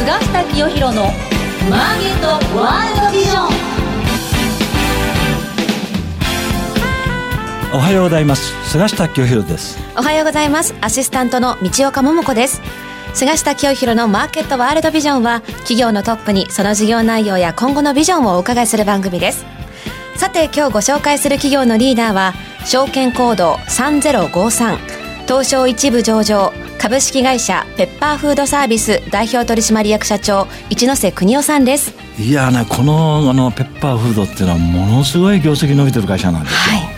菅下清弘のマーケットワールドビジョン。おはようございます。菅下清弘です。おはようございます。アシスタントの道岡桃子です。菅下清弘のマーケットワールドビジョンは企業のトップにその事業内容や今後のビジョンをお伺いする番組です。さて今日ご紹介する企業のリーダーは証券コード3053東証一部上場株式会社ペッパーフードサービス代表取締役社長一ノ瀬邦夫さんです。いやねこのあのペッパーフードっていうのはものすごい業績伸びてる会社なんです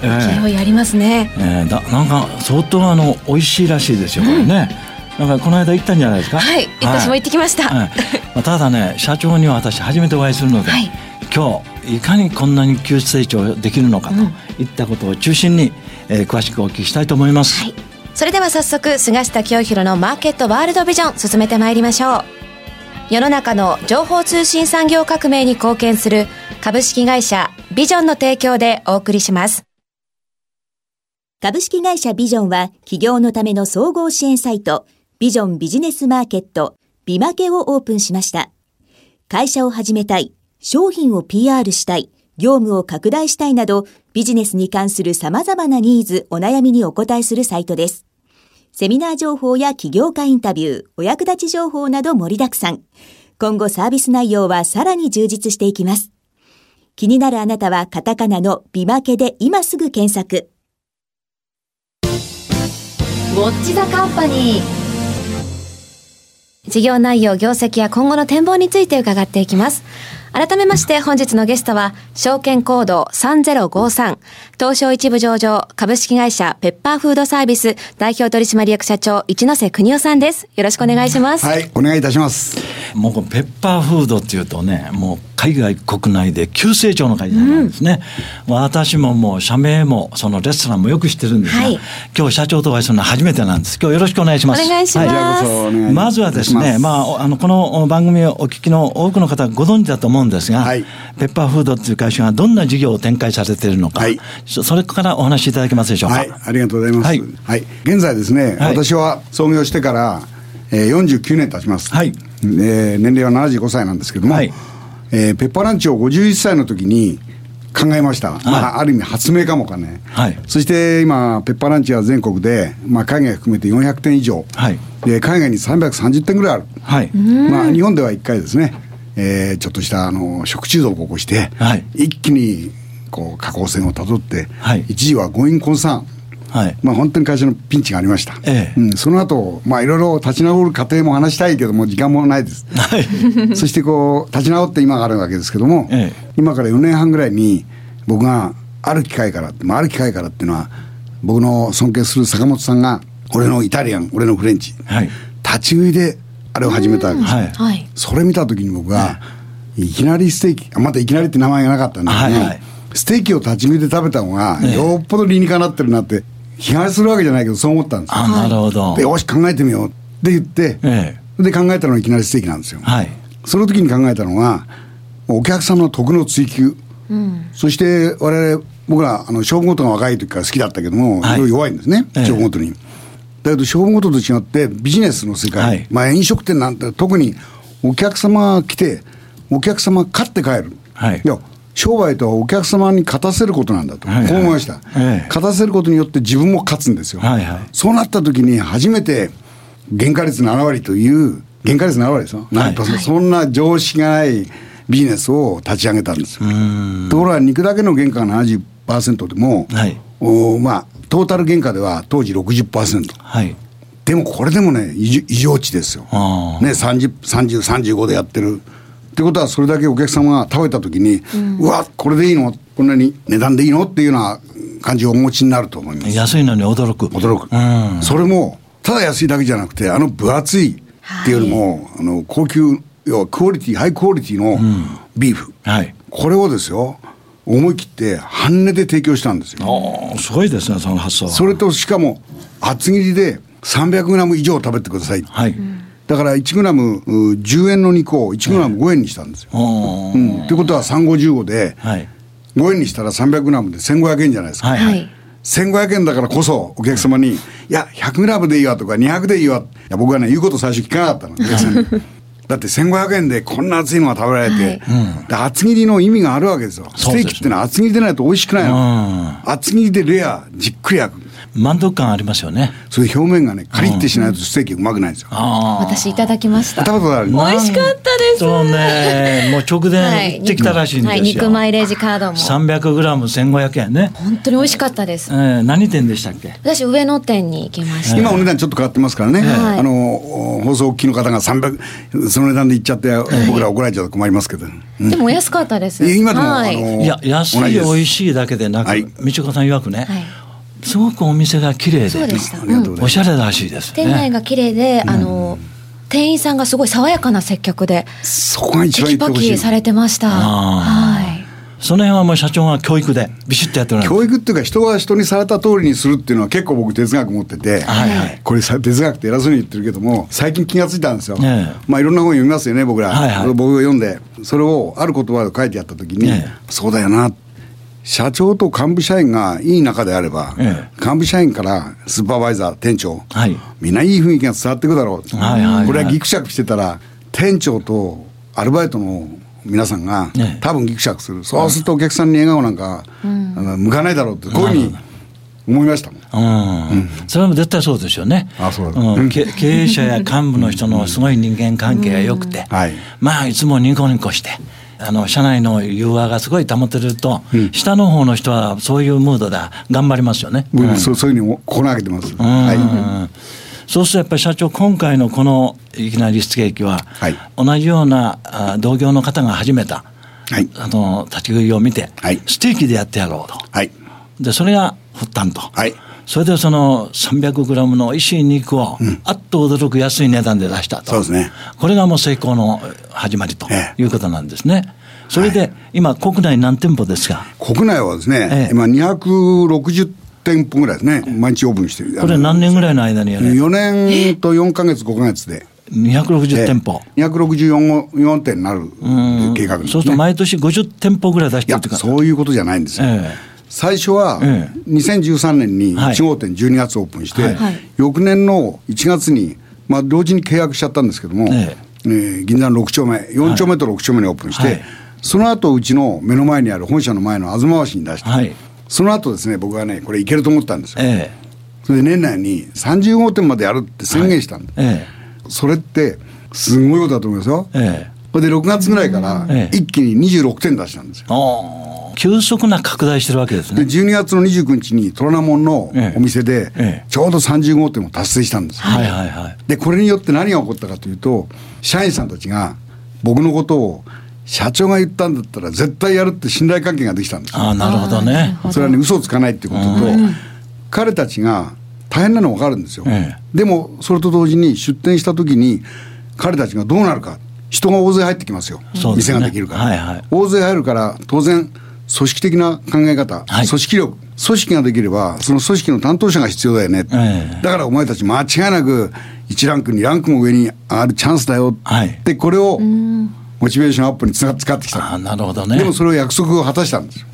よ、はい、勢いありますね、えー、だなんか相当あの美味しいらしいですよこれね、うん、なんかこの間行ったんじゃないですか？はい、私も行ってきました、はい。まあ、ただね社長には私初めてお会いするので、はい、今日いかにこんなに急成長できるのかといったことを中心に、えー、詳しくお聞きしたいと思います、はいそれでは早速菅下清弘のマーケットワールドビジョン進めてまいりましょう。世の中の情報通信産業革命に貢献する株式会社ビジョンの提供でお送りします。株式会社ビジョンは企業のための総合支援サイトビジョンビジネスマーケットビマケをオープンしました。会社を始めたい商品を PR したい業務を拡大したいなど、ビジネスに関する様々なニーズ、お悩みにお答えするサイトです。セミナー情報や起業家インタビュー、お役立ち情報など盛りだくさん。今後サービス内容はさらに充実していきます。気になるあなたはカタカナのビマケで今すぐ検索。ウォッチザカンパニー。事業内容、業績や今後の展望について伺っていきます。改めまして本日のゲストは、証券コード3053、東証一部上場株式会社ペッパーフードサービス代表取締役社長一ノ瀬邦夫さんです。よろしくお願いします。はい、お願いいたします。もうペッパーフードっていうとね、もう海外国内で急成長の会社なんですね、うん、私ももう社名もそのレストランもよく知ってるんですが、はい、今日社長とお会いするのは初めてなんです。今日よろしくお願いします。お願いします、はい、まずはですねまああのこの番組をお聞きの多くの方ご存知だと思うんですが、はい、ペッパーフードっていう会社がどんな事業を展開されているのか、それからお話しいただけますでしょうか？はい。ありがとうございます、はい。現在ですね、私は創業してからえー、49年経ちます、はい。えー、年齢は75歳なんですけども、はい、えー、ペッパーランチを51歳の時に考えました、はい、まあ、ある意味発明かもかね、はい、そして今ペッパーランチは全国で、まあ、海外含めて400点以上、はい、で海外に330点ぐらいある、はい。まあ、日本では1回ですね、えー、ちょっとしたあの食中毒を起こして、はい、一気にこう下降線をたどって、はい、一時はゴインコンサーンはい、まあ本当に会社のピンチがありました、ええ。うん、その後まあいろいろ立ち直る過程も話したいけども時間もないです、はい、そしてこう立ち直って今があるわけですけども、ええ、今から4年半ぐらいに僕がある機会から、まあ、ある機会からっていうのは僕の尊敬する坂本さんが俺のイタリアン俺のフレンチ、はい、立ち食いであれを始めたわけです、はい、それ見た時に僕は、い。きなりステーキまたいきなりって名前がなかったんだけどね、はいはい。ステーキを立ち食いで食べた方が、よっぽど理にかなってるなって批判するわけじゃないけどそう思ったんですよ。あなるほど。でよし考えてみよう。って言って、ええ、で考えたのがいきなりステーキなんですよ、はい、その時に考えたのはお客さんの得の追求、うん、そして我々僕らあの勝負事が若い時から好きだったけども、はい、弱いんですね、勝負事に、だけど勝負事と違ってビジネスの世界、はい、まあ飲食店なんて特にお客様が来てお客様買って帰る、はい、いや商売とはお客様に勝たせることなんだと、はいはい、こう思いました、ええ、勝たせることによって自分も勝つんですよ、はいはい、そうなった時に初めて原価率7割という原価率7割ですよ、はい。はい、そんな常識がないビジネスを立ち上げたんですよ。ところが肉だけの原価が70%でも、はい、おまあトータル原価では当時60%、はい、でもこれでもね異常値ですよ、ね、303035でやってる。ってことはそれだけお客様が食べた時に、うん、うわこれでいいの？こんなに値段でいいの？っていうような感じをお持ちになると思います。安いのに驚く。驚く、うん、それもただ安いだけじゃなくてあの分厚いっていうよりも、はい、あの高級要はクオリティハイクオリティのビーフ、うん、はい、これをですよ思い切って半値で提供したんですよ。すごいですねその発想それとしかも厚切りで 300g 以上食べてください、はい、だから1グラム10円の肉を1グラム5円にしたんですよ。うん、ってことは3515で、はい、5円にしたら300グラムで1500円じゃないですか。はいはい。1500円だからこそお客様に、いや、100グラムでいいわとか200でいいわ。いや、僕はね、言うこと最初聞かなかったの、お客さんに。だって1500円でこんな厚いのが食べられて、はいで厚切りの意味があるわけですよ。ステーキってのは厚切りでないと美味しくないの。厚切りでレア、じっくり焼く。満足感ありますよね。それ表面がね、カリッてしないとステーキうまくないんですよ。私いただきました。食べたことある美味しかったです。そうね、もう直前行ってきたらしいんですよ。はい、肉マイレージカードも。300グラム1500円ね。本当に美味しかったです。えー、何店でしたっけ？私上野店に行きました。今お値段ちょっと変わってますからね。はい、あの、放送機の方が300、その値段で行っちゃって、僕ら怒られちゃうと困りますけど。うん、でも安かったです。今でも、はい、あのいや、安い美味しいだけでなく、はい、道子さん曰くね、はいすごくお店が綺麗でそうでした、おしゃれらしいです、店内が綺麗で、あの店員さんがすごい爽やかな接客でそこが一番テキパキされてました。はい。その辺はもう社長が教育でビシッとやってる。教育っていうか人が人にされた通りにするっていうのは結構僕哲学持ってて、はいはい、これ哲学って偉そうに言ってるけども最近気が付いたんですよ、ね、まあいろんな本読みますよね僕ら、はいはい、僕が読んでそれをある言葉で書いてあった時に、ね、そうだよな社長と幹部社員がいい仲であれば、ええ、幹部社員からスーパーバイザー、店長、はい、みんないい雰囲気が伝わっていくだろう、はいはいはい、これはぎくしゃくしてたら、店長とアルバイトの皆さんが、え、多分ぎくしゃくする、そうするとお客さんに笑顔なんか、うん、向かないだろうって、こういうふうに思いましたもん。うん、それも絶対そうですよね。あそううん、経営者や幹部の人のすごい人間関係が良くて、はい、まあいつもニコニコして。あの社内の融和がすごい保てると、うん、下の方の人はそういうムードで頑張りますよね。うん、そうそういうふうに心がけてます。はい、そうするとやっぱり社長今回のこのいきなり出撃は、はい、同じようなあ同業の方が始めた、はい、あの立ち食いを見て、はい、ステーキでやってやろうと、はい、でそれが発端と。はいそれでその300グラムの美味しい肉を、あっと驚く安い値段で出したと。そうですね。これがもう成功の始まりということなんですね。それで、今、国内何店舗ですか？国内はですね、ええ、今260店舗ぐらいですね、毎日オープンしてる。これ何年ぐらいの間にやる ?4 年と4か月、5か月で。260店舗、え264 4店になる計画、ね、そうすると毎年50店舗ぐらい出してるってそういうことじゃないんですよ。ええ最初は2013年に1号店12月オープンして、翌年の1月に、まあ、同時に契約しちゃったんですけども、ええ。ー、銀座の6丁目4丁目と6丁目にオープンして、はい、その後うちの目の前にある本社の前の東橋に出して、その後ですね僕はねこれいけると思ったんですよ、ええ、それで年内に30号店までやるって宣言したんで、ええ、それってすごいことだと思いますよ、ええ、それで6月ぐらいから一気に26店出したんですよ、急速な拡大してるわけですね。で、12月の29日に虎ノ門のお店で、ちょうど30号店を達成したんです、はいはいはい。で、これによって何が起こったかというと、社員さんたちが僕のことを社長が言ったんだったら絶対やるって信頼関係ができたんですあなるほどね。それはね、嘘をつかないっていうことと、彼たちが大変なの分かるんですよ。ええ、でも、それと同時に出店した時に、彼たちがどうなるか。人が大勢入ってきますよ。すね、店ができるから、はいはい。大勢入るから、当然、組織的な考え方、はい、組織力、組織ができれば、その組織の担当者が必要だよね、えー、だからお前たち、間違いなく1ランク、2ランクも上に上がるチャンスだよ、はい、で、これをモチベーションアップにつが使ってきた、あなるほどね、でもそれを約束を果たしたんですよ。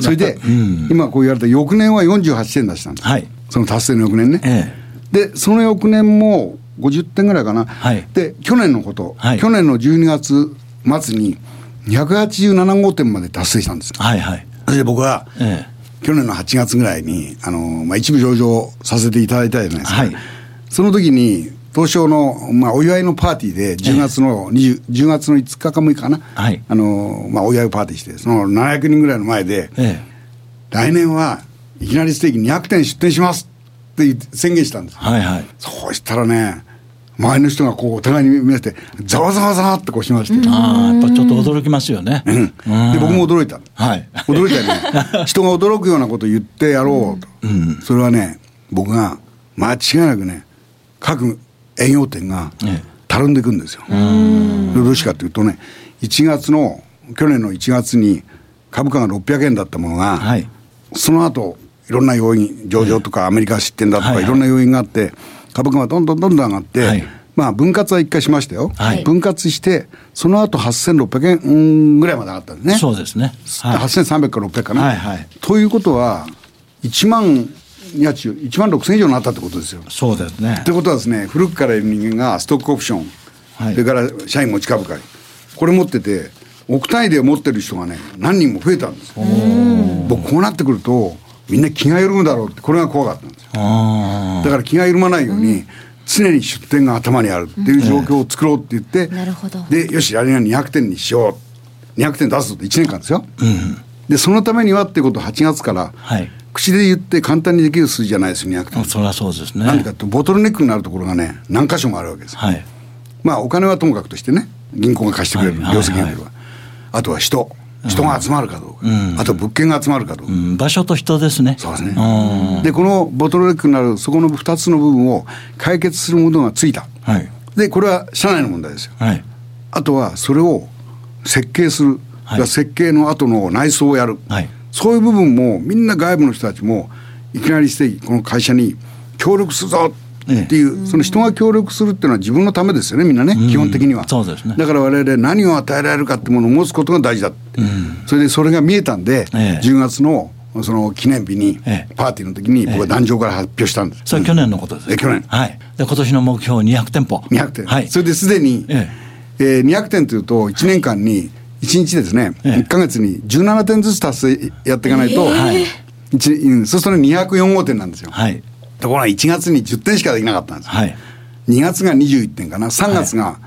それで、うん、今こう言われた翌年は48点出したんです、はい、その達成の翌年ね。えー、で、その翌年も50点ぐらいかな、はい、で去年のこと、はい、去年の12月末に、287号店まで達成したんです。はいはい。それで僕は、ええ、去年の8月ぐらいに、あの、まあ、一部上場させていただいたじゃないですか。はい、その時に、東証の、まあ、お祝いのパーティーで、10月の20、ええ、10月の5日か6日かな、はい、あの、まあ、お祝いパーティーして、その700人ぐらいの前で、ええ、来年はいきなりステーキ200点出店しますって宣言したんです。はいはい。そうしたらね、周りの人がこうお互いに見てざわざわざわってこうしまして、ああやっぱちょっと驚きますよね、うん、で僕も驚いた、はい、驚いたよね。人が驚くようなことを言ってやろうと、うん、それはね僕が間違いなくね各営業店がたるんでいくんですよ、どうしかというとね1月の去年の1月に株価が600円だったものが、はい、その後いろんな要因上場とかアメリカ出店だとかいろんな要因があって、株価がどんどんどんどん上がって、はい、まあ分割は一回しましたよ、はい、分割して、その後8600円ぐらいまで上がったんですね。そうですね。はい、8300から600かな。はいはい、ということは、1万、家賃1万6000以上になったってことですよ。そうですね。ってことはですね、古くからいる人間がストックオプション、はい、それから社員持ち株会これ持ってて億単位で持ってる人がね何人も増えたんです僕こうなってくるとみんな気が緩むだろうってこれが怖かったんですよ。だから気が緩まないように、常に出店が頭にあるっていう状況を作ろうって言って、なるほど。でよし来年は200点にしよう。200点出すと1年間ですよ、うん、でそのためにはってことを8月から、はい、口で言って簡単にできる数字じゃないですよ200点そりゃそうですね。なんでかってボトルネックになるところがね何箇所もあるわけですはい。まあお金はともかくとしてね銀行が貸してくれる、業績が出るわ、あとは人人が集まるかどうか、うん、あと物件が集まるかどうか、うん、場所と人ですね。そうですね。でこのボトルネックになるそこの2つの部分を解決するものがついた、はい、でこれは社内の問題ですよ、はい、あとはそれを設計する、はい、設計の後の内装をやる、はい、そういう部分もみんな外部の人たちもいきなりしてこの会社に協力するぞっていう、その人が協力するっていうのは自分のためですよねみんなね、基本的にはそうですねだから我々何を与えられるかってものを持つことが大事だって、それでそれが見えたんで、え10月のその記念日に、パーティーの時に僕は壇上から発表したんです。それ去年のことです。え、去年。はい。で、今年の目標200店舗。200店。はい。それですでに、ええー、200店というと、1年間に、1日ですね、ええ、1か月に17点ずつ達成やっていかないと、はい、そうするとね、204号店なんですよ。はい。ところが1月に10点しかできなかったんです。はい。2月が21点かな、3月が、は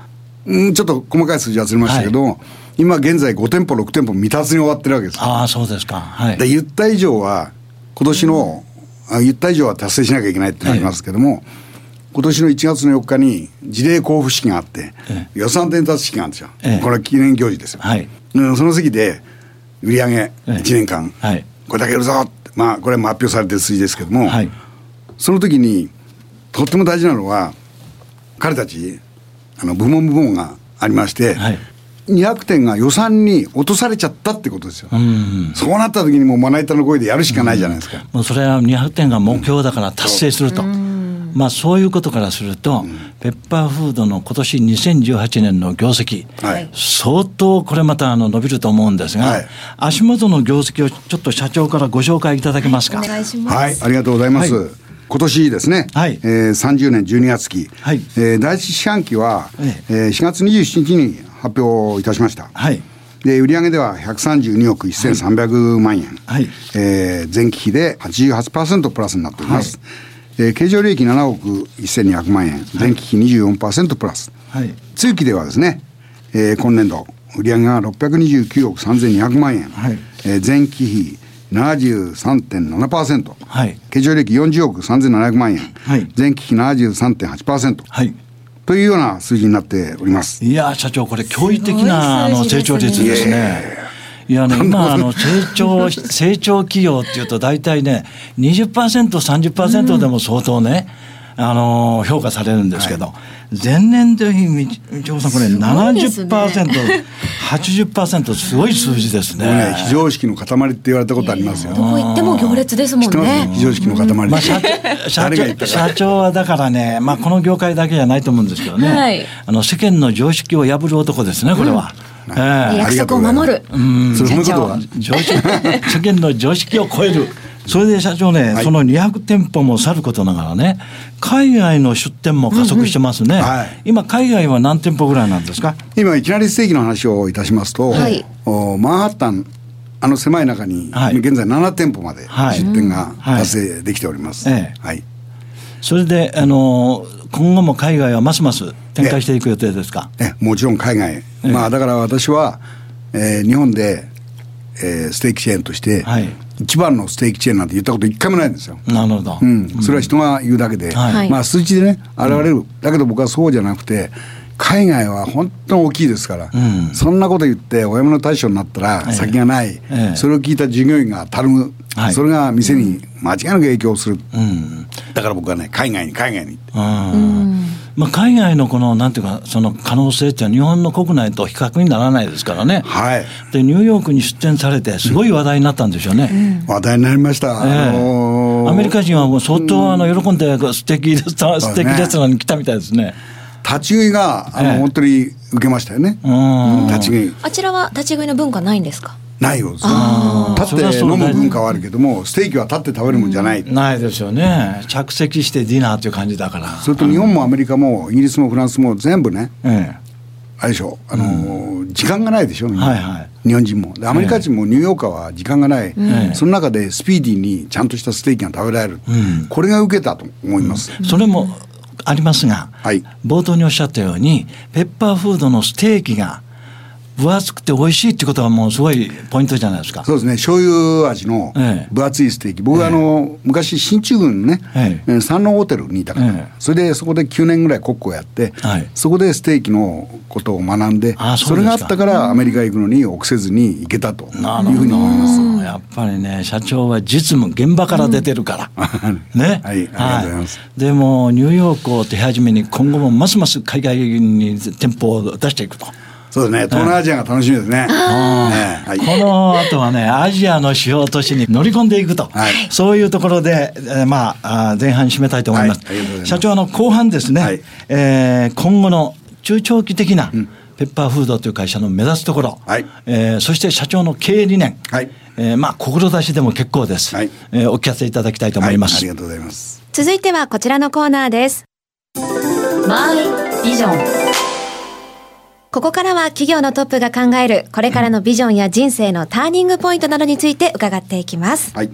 い、うん、ちょっと細かい数字忘れましたけど、はい、今現在5店舗、6店舗未達に終わってるわけです。ああ、そうですか。はい。で、言った以上は、今年の、うん、言った以上は達成しなきゃいけないってなりますけども、はい、今年の1月の4日に事例交付式があって、ええ、予算伝達式があるんですよ。え、これは記念行事ですよ。はい。その席で、売上1年間、はい、これだけやるぞって、まあ、これも発表されてる数字ですけども、はい、その時に、とっても大事なのは、彼たち、あの部門部門がありまして、はい、200点が予算に落とされちゃったってことですよ、うん、そうなった時にもうまな板の声でやるしかないじゃないですか、うん、もうそれは200点が目標だから達成すると、うん、まあ、そういうことからすると、ペッパーフードの今年2018年の業績、はい、相当これまたあの伸びると思うんですが、はい、足元の業績をちょっと社長からご紹介いただけますか？お願いします。はい、ありがとうございます。今年ですね、はい、えー、30年12月期、はい、えー、第一四半期は、えー、4月27日に発表いたしました。はい。で売上では132億1300万円、はい、えー、前期比で88%プラスになっております、はい、えー、経常利益7億1200万円、前期比24%プラス、はい、通期ではですね、えー、今年度売上が629億3200万円、はい、えー、前期比73.7%、はい、経常利益40億3700万円、はい、前期比73.8%、はい、というような数字になっております。いや社長これ驚異的なあの成長率ですね。いやね、今、あの、成長、成長企業っていうと大体ね、20%、30%でも相当ね、うん、あの、評価されるんですけど、はい前年度比、道夫さん、これ70%、ね、80%、すごい数字ですね。ね非常識の塊って言われたことありますよ。どこ行っても行列ですもんね。非常識の塊、まあ、社長 社長はだからね、まあ、この業界だけじゃないと思うんですけどね、はい、あの世間の常識を破る男ですね、これは。うん、えー、約束を守る。うん、そのことは？常識 世間の常識を超える。それで社長ね、はい、その200店舗もさることながらね、海外の出店も加速してますね、うん。うんはい、今、海外は何店舗ぐらいなんですか？今、いきなりステーキの話をいたしますと、はい、おマンハッタン、あの狭い中に、はい、現在7店舗まで出店が達成できております。はい、はい、それで、あの今後も海外はますます展開していく予定ですか？えもちろん海外、まあ、だから私は、えー、日本で、えー、ステーキチェーンとして、はい、一番のステーキチェーンなんて言ったこと一回もないんですよ。なるほど。うん。それは人が言うだけで、はい、まあ数値でね、現れる。だけど僕はそうじゃなくて、海外は本当に大きいですから、うん、そんなこと言ってお嫁の対象になったら先がない、ええ、それを聞いた従業員がたるむ、はい、それが店に間違いなく影響する、うん、だから僕はね海外に海外に、うん。まあ、海外のこのなんていうかその可能性っていうのは日本の国内と比較にならないですからね、はい、でニューヨークに出店されてすごい話題になったんでしょうね、うん、話題になりました、えー、あのー、アメリカ人はもう相当あの喜んで素敵レストランに来たみたいですね。立ち食いがあの、えー、本当に受けましたよね。立ち食い。あちらは立ち食いの文化ないんですか？ないよ立って飲む文化はあるけどもステーキは立って食べるもんじゃない、うん、ないですよね。着席してディナーっていう感じだから。それと日本もアメリカもイギリスもフランスも全部ね、ええ、あれでしょ。あの、うん、時間がないでしょ、はいはい、日本人も。アメリカ人もニューヨーカーは時間がない、ええ、その中でスピーディーにちゃんとしたステーキが食べられる、うん、これが受けたと思います、それもありますが、はい、冒頭におっしゃったようにペッパーフードのステーキが分厚くて美味しいってことはもうすごいポイントじゃないですか。そうですね。醤油味の分厚いステーキ。僕はあの、昔進駐軍ね、山王ホテルにいたから、それでそこで9年ぐらいコックをやって、そこでステーキのことを学んで、それがあったからアメリカ行くのに臆せずに行けたというふうに思います。やっぱりね、社長は実務、現場から出てるから。ね。はい、ありがとうございます。でも、ニューヨークを手始めに今後もますます海外に店舗を出していくと。そうですね、東南アジアが楽しみですね。ねはい、この後はね、アジアの主要都市に乗り込んでいくと、はい、そういうところで、えー、まあ、前半締めたいと思います。はい、ます。社長の後半ですね、はい、えー、今後の中長期的な、ペッパーフードという会社の目指すところ、はい。えー、そして社長の経営理念、はい。えー、まあ志でも結構です、はい。えー、お聞かせいただきたいと思います、はい、ありがとうございます。続いてはこちらのコーナーです。マイビジョンここからは企業のトップが考えるこれからのビジョンや人生のターニングポイントなどについて伺っていきます。はい。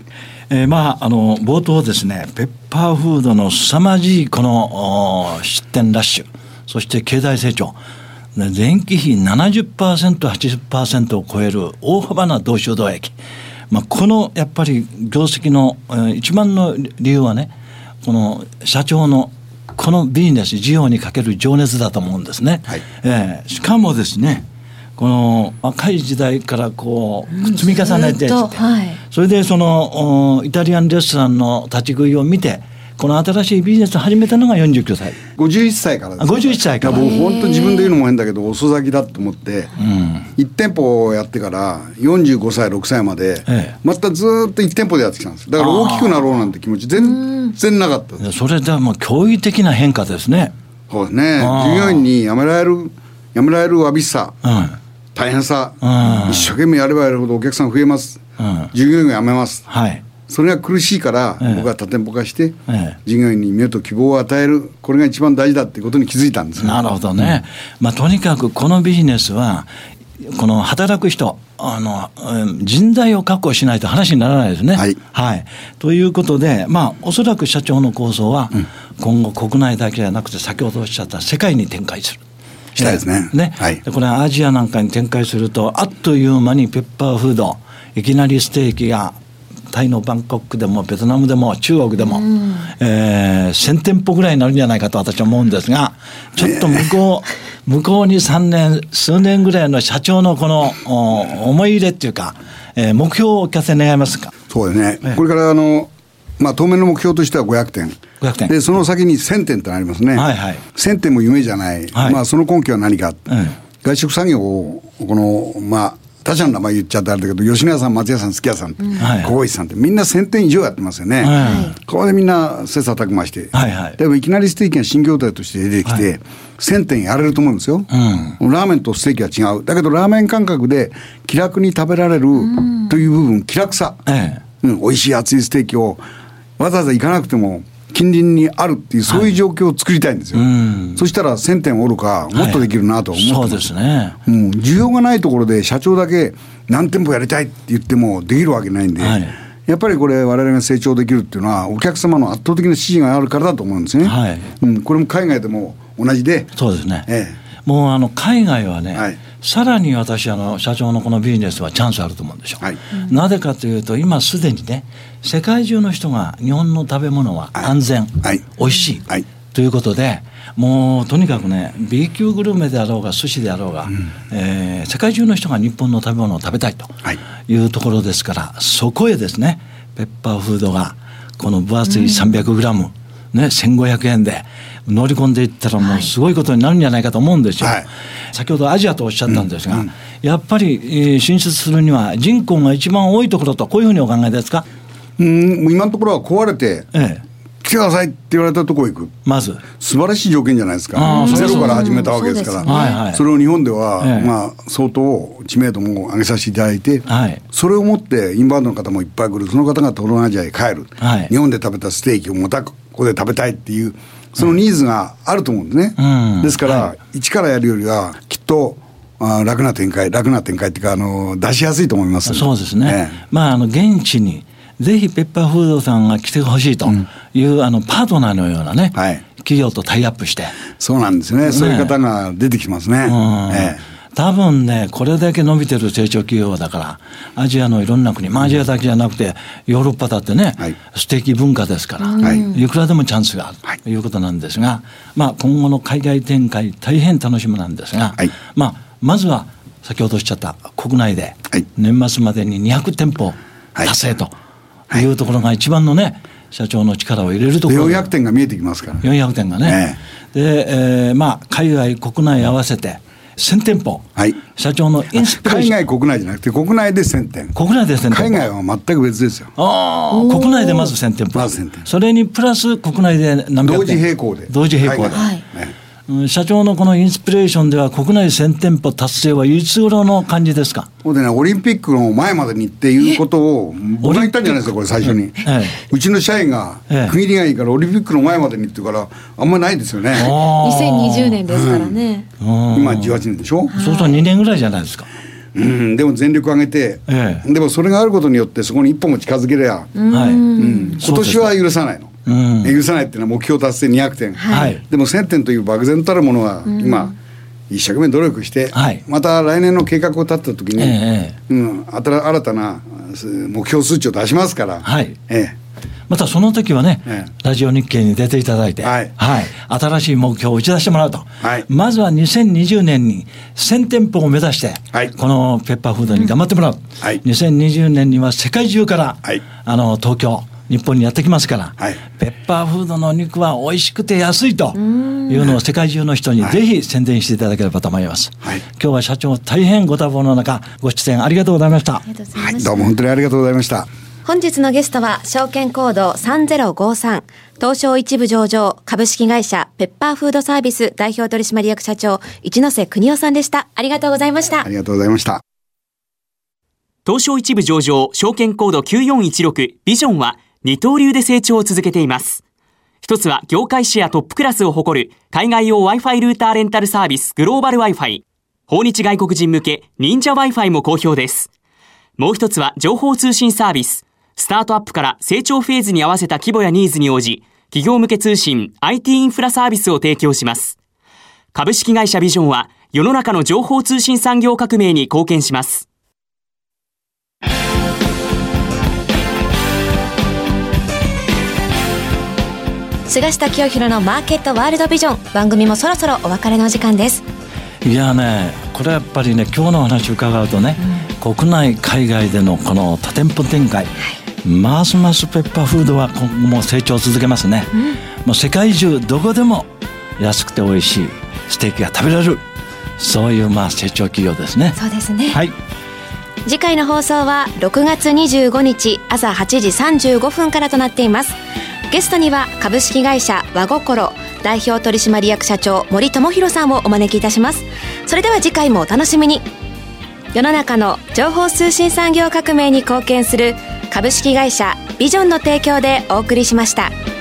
えー、まああの冒頭ですね、ペッパーフードの凄まじいこの出店ラッシュ、そして経済成長。前期比70%、80%を超える大幅な同収動益。まあ、このやっぱり業績の、えー、一番の理由はね、この社長のこのビジネス事業にかける情熱だと思うんですね。はい、えー、しかもですねこの若い時代からこう積み重ねて、うんはい、それでそのイタリアンレストランの立ち食いを見てこの新しいビジネスを始めたのが49歳。51歳からです、ね、51歳から。僕本当自分で言うのも変だけど遅咲きだと思って、うん、1店舗やってから45歳6歳まで、ええ、またずっと1店舗でやってきたんですだから大きくなろうなんて気持ち全然なかった。それでもう驚異的な変化ですね。そうですね。従業員に辞められる辞められるわびしさ、うん、大変さ、一生懸命やればやるほどお客さん増えます、従業員が辞めます、はいそれが苦しいから、僕は多店舗化して、従業員に目と希望を与える、これが一番大事だっていうことに気づいたんです、ね、なるほどね、うん、まあ、とにかくこのビジネスは、この働く人、あの人材を確保しないと話にならないですね。はい、はい、ということで、まあ、おそらく社長の構想は、今後、国内だけじゃなくて、先ほどおっしゃった世界に展開する。したいですね。ね、はい、これアジアなんかに展開すると、あっという間にペッパーフード、いきなりステーキがタイのバンコクでもベトナムでも中国でも、うん、えー、1000店舗ぐらいになるんじゃないかと私は思うんですがちょっと向こう、向こうに3年数年ぐらいの社長のこの思い入れっていうか、えー、目標をお聞かせ願いますか？そうですね、これからあのまあ、当面の目標としては500点。500点。で、その先に1000点ってありますね。はいはい、1000点も夢じゃない。はい、まあ、その根拠は何か。外食産業を、この、まあ、他社の名前言っちゃってあれだけど吉野家さん松屋さん月屋さん小石さんってみんな1000点以上やってますよね、はい、ここでみんな切磋琢磨して、はいはい、でもいきなりステーキが新業態として出てきて、はい、1000点やれると思うんですよ、うん、ラーメンとステーキは違う。だけどラーメン感覚で気楽に食べられるという部分気楽さ、ええ。うん、美味しい熱いステーキをわざわざ行かなくても近隣にあるっていう、そういう状況を作りたいんですよ。はい、そしたら1000点おるか、もっとできるなと思って、はい、そうですね。うん、需要がないところで社長だけ何店舗やりたいって言ってもできるわけないんで、はい、やっぱりこれ、我々が成長できるっていうのは、お客様の圧倒的な支持があるからだと思うんですね。はいうん、これも海外でも同じで。そうですね。ええ、もうあの海外はね、はいさらに私あの社長のこのビジネスはチャンスあると思うんですよ、はい、なぜかというと今すでにね世界中の人が日本の食べ物は安全、はい、美味しい、はい、ということでもうとにかくね B 級グルメであろうが寿司であろうが、うん、えー、世界中の人が日本の食べ物を食べたいとい。うところですから、そこへですねペッパーフードがこの分厚い 300g、うん、ね、1500円で乗り込んでいったらもうすごいことになるんじゃないかと思うんですよ。はい、先ほどアジアとおっしゃったんですが、うんうん、やっぱり進出するには人口が一番多いところとこういうふうにお考えですか？うん今のところは壊れてきてくださいって言われたとこ行く。まず。素晴らしい条件じゃないですか。ゼロから始めたわけですから。そね、それを日本では、ええ、まあ、相当知名度も上げさせていただいて、はい、それをもってインバウンドの方もいっぱい来る。その方が東南アジアへ帰る。はい、日本で食べたステーキをまたここで食べたいっていう、そのニーズがあると思うんですね。うん、ですから、はい、一からやるよりは、きっと、あ楽な展開、楽な展開っていうか、あの出しやすいと思います、そうですね、ええ、まあ、あの現地にぜひペッパーフードさんが来てほしいという、うん、あのパートナーのようなね、はい、企業とタイアップして。そうなんですね、ねそういう方が出てきますね。うん。ええ多分ね、これだけ伸びてる成長企業だから、アジアのいろんな国、まあ、アジアだけじゃなくて、ヨーロッパだってね、はい、素敵文化ですから、はい、いくらでもチャンスがある。とい。うことなんですが、まあ、今後の海外展開、大変楽しみなんですが、はい、まあ、まずは先ほどおっしゃった国内で、年末までに200店舗達成とい。うところが一番のね、社長の力を入れるところ。400点が見えてきますから、400点がね、で、えー、まあ海外国内合わせて1000店舗、はい、社長のインスピレーション。海外国内じゃなくて国内で1000店国内で1000店海外は全く別ですよ。ああ国内でまず1000店舗まず1000店それにプラス国内で何百店同時並行で。同時並行で、はいね社長のこのインスピレーションでは国内1000店舗達成はいつ頃の感じですか？そうでね、オリンピックの前までにっていうことを、僕が言ったんじゃないですか、これ最初に。ええ、うちの社員が、区切りがいいからオリンピックの前までにって言うから、あんまりないですよね。2020年ですからね。うん、今18年でしょ？そうすると2年ぐらいじゃないですか。うん、でも全力を挙げて、ええ、でもそれがあることによってそこに一歩も近づけりゃ、はい。うん、今年は許さないの。うん、許さないっていうのは目標達成200点、はい、でも1000点という漠然たるものは今、一生懸命努力して、はい、また来年の計画を立った時に、ええ、うん、新たな目標数値を出しますから、はい。ええ、またその時はね、ええ、ラジオ日経に出ていただいて、はい。はい、新しい目標を打ち出してもらうと、はい、まずは2020年に1000店舗を目指して、はい、このペッパーフードに頑張ってもらう、はい、2020年には世界中から、はい、あの東京日本にやってきますから、はい、ペッパーフードの肉は美味しくて安いというのを世界中の人にぜひ宣伝していただければと思います。はい、今日は社長大変ご多忙の中ご出演ありがとうございました。はい、どうも本当にありがとうございました。本日のゲストは証券コード3053東証一部上場株式会社ペッパーフードサービス代表取締役社長一ノ瀬邦夫さんでした。ありがとうございました。ありがとうございました。東証一部上場証券コード9416ビジョンは二刀流で成長を続けています。一つは業界シェアトップクラスを誇る海外用 Wi-Fi ルーターレンタルサービスグローバル Wi-Fi。訪日外国人向け忍者 Wi-Fi も好評です。もう一つは情報通信サービス。スタートアップから成長フェーズに合わせた規模やニーズに応じ、企業向け通信 IT インフラサービスを提供します。株式会社ビジョンは世の中の情報通信産業革命に貢献します。菅下清弘のマーケットワールドビジョン。番組もそろそろお別れの時間です。いやねこれやっぱりね今日の話伺うとね、うん、国内海外でのこの多店舗展開、はい、ますますペッパーフードは今後も成長を続けますね、うん、もう世界中どこでも安くて美味しいステーキが食べられるそういうまあ成長企業ですね。そうですね。はい。次回の放送は6月25日朝8時35分からとなっていますゲストには株式会社和心代表取締役社長森友博さんをお招きいたしますそれでは次回もお楽しみに世の中の情報通信産業革命に貢献する株式会社ビジョンの提供でお送りしました。